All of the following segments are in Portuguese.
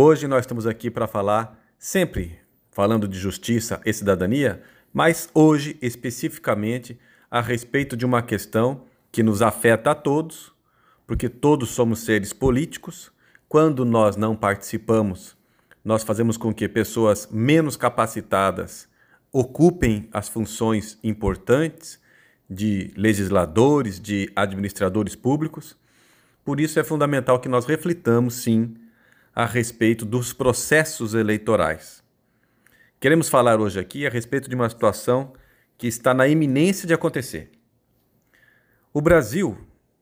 Hoje nós estamos aqui para falar, sempre falando de justiça e cidadania, mas hoje especificamente a respeito de uma questão que nos afeta a todos, porque todos somos seres políticos. Quando nós não participamos, nós fazemos com que pessoas menos capacitadas ocupem as funções importantes de legisladores, de administradores públicos. Por isso é fundamental que nós reflitamos, sim, a respeito dos processos eleitorais. Queremos falar hoje aqui a respeito de uma situação que está na iminência de acontecer. O Brasil,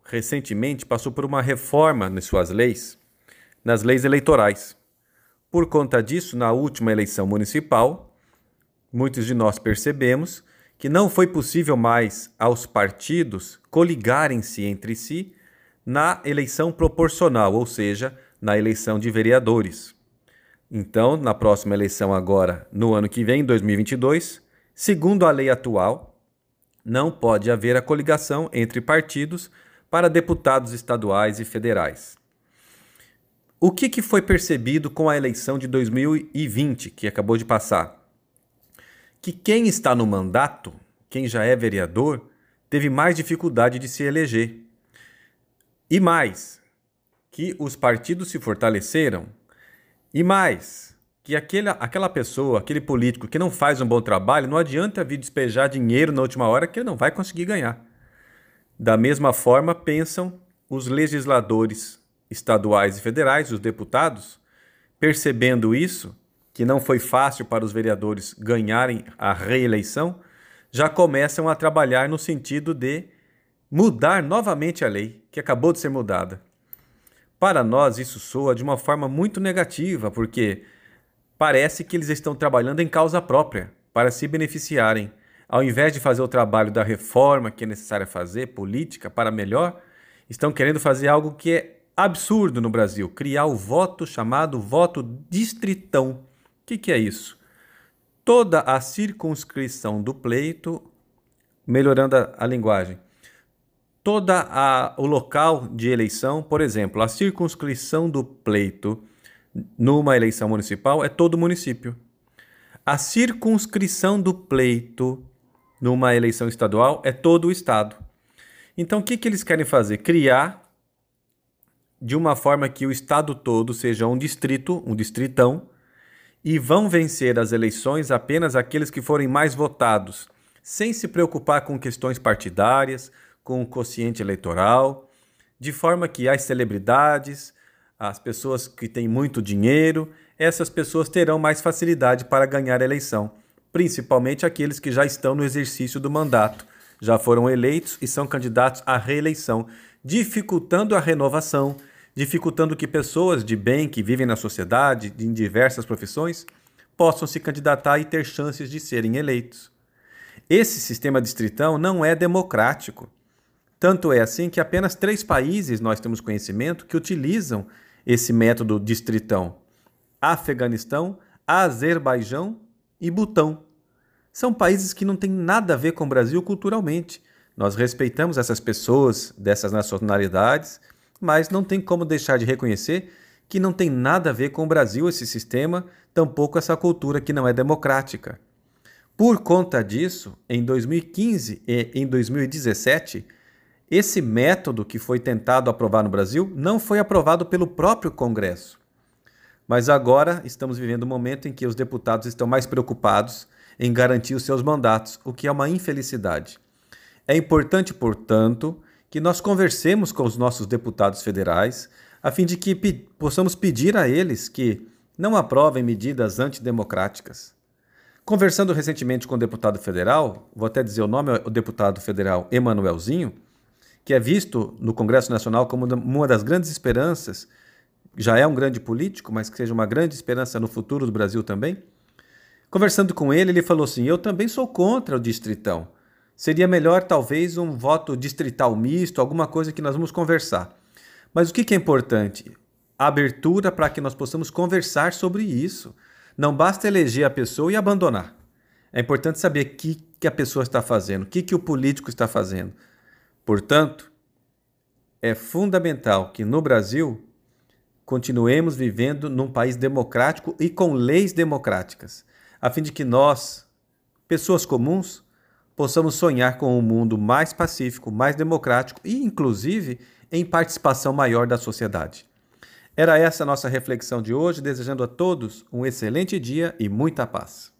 recentemente, passou por uma reforma nas suas leis, nas leis eleitorais. Por conta disso, na última eleição municipal, muitos de nós percebemos que não foi possível mais aos partidos coligarem-se entre si na eleição proporcional, ou seja, na eleição de vereadores. Então, na próxima eleição agora, no ano que vem, 2022, segundo a lei atual, não pode haver a coligação entre partidos para deputados estaduais e federais. O que, que foi percebido com a eleição de 2020, que acabou de passar? que quem está no mandato, quem já é vereador, teve mais dificuldade de se eleger. E mais, que os partidos se fortaleceram. E mais, que aquele, aquela pessoa, aquele político que não faz um bom trabalho, não adianta vir despejar dinheiro na última hora que ele não vai conseguir ganhar. Da mesma forma, pensam os legisladores estaduais e federais, os deputados, percebendo isso, que não foi fácil para os vereadores ganharem a reeleição, já começam a trabalhar no sentido de mudar novamente a lei, que acabou de ser mudada. Para nós, isso soa de uma forma muito negativa, porque parece que eles estão trabalhando em causa própria, para se beneficiarem. Ao invés de fazer o trabalho da reforma que é necessário fazer, política, para melhor, estão querendo fazer algo que é absurdo no Brasil: criar o voto chamado voto distritão que, que é isso? Toda a circunscrição do pleito, melhorando a, a linguagem, toda a, o local de eleição, por exemplo, a circunscrição do pleito numa eleição municipal é todo o município. A circunscrição do pleito numa eleição estadual é todo o estado. Então, o que, que eles querem fazer? Criar de uma forma que o estado todo seja um distrito, um distritão, e vão vencer as eleições apenas aqueles que forem mais votados, sem se preocupar com questões partidárias, com o quociente eleitoral, de forma que as celebridades, as pessoas que têm muito dinheiro, essas pessoas terão mais facilidade para ganhar a eleição, principalmente aqueles que já estão no exercício do mandato, já foram eleitos e são candidatos à reeleição, dificultando a renovação, dificultando que pessoas de bem que vivem na sociedade, em diversas profissões, possam se candidatar e ter chances de serem eleitos. Esse sistema distritão não é democrático. Tanto é assim que apenas três países nós temos conhecimento que utilizam esse método distritão: Afeganistão, Azerbaijão e Butão. São países que não têm nada a ver com o Brasil culturalmente. Nós respeitamos essas pessoas dessas nacionalidades mas não tem como deixar de reconhecer que não tem nada a ver com o Brasil esse sistema, tampouco essa cultura que não é democrática. Por conta disso, em 2015 e em 2017, esse método que foi tentado aprovar no Brasil não foi aprovado pelo próprio Congresso. Mas agora estamos vivendo um momento em que os deputados estão mais preocupados em garantir os seus mandatos, o que é uma infelicidade. É importante, portanto, que nós conversemos com os nossos deputados federais, a fim de que pe possamos pedir a eles que não aprovem medidas antidemocráticas. Conversando recentemente com o deputado federal, vou até dizer o nome, o deputado federal Emanuelzinho, que é visto no Congresso Nacional como uma das grandes esperanças, já é um grande político, mas que seja uma grande esperança no futuro do Brasil também. Conversando com ele, ele falou assim: Eu também sou contra o distritão. Seria melhor, talvez, um voto distrital misto, alguma coisa que nós vamos conversar. Mas o que é importante? A abertura para que nós possamos conversar sobre isso. Não basta eleger a pessoa e abandonar. É importante saber o que, que a pessoa está fazendo, o que, que o político está fazendo. Portanto, é fundamental que no Brasil continuemos vivendo num país democrático e com leis democráticas, a fim de que nós, pessoas comuns, possamos sonhar com um mundo mais pacífico, mais democrático e, inclusive, em participação maior da sociedade. Era essa a nossa reflexão de hoje, desejando a todos um excelente dia e muita paz.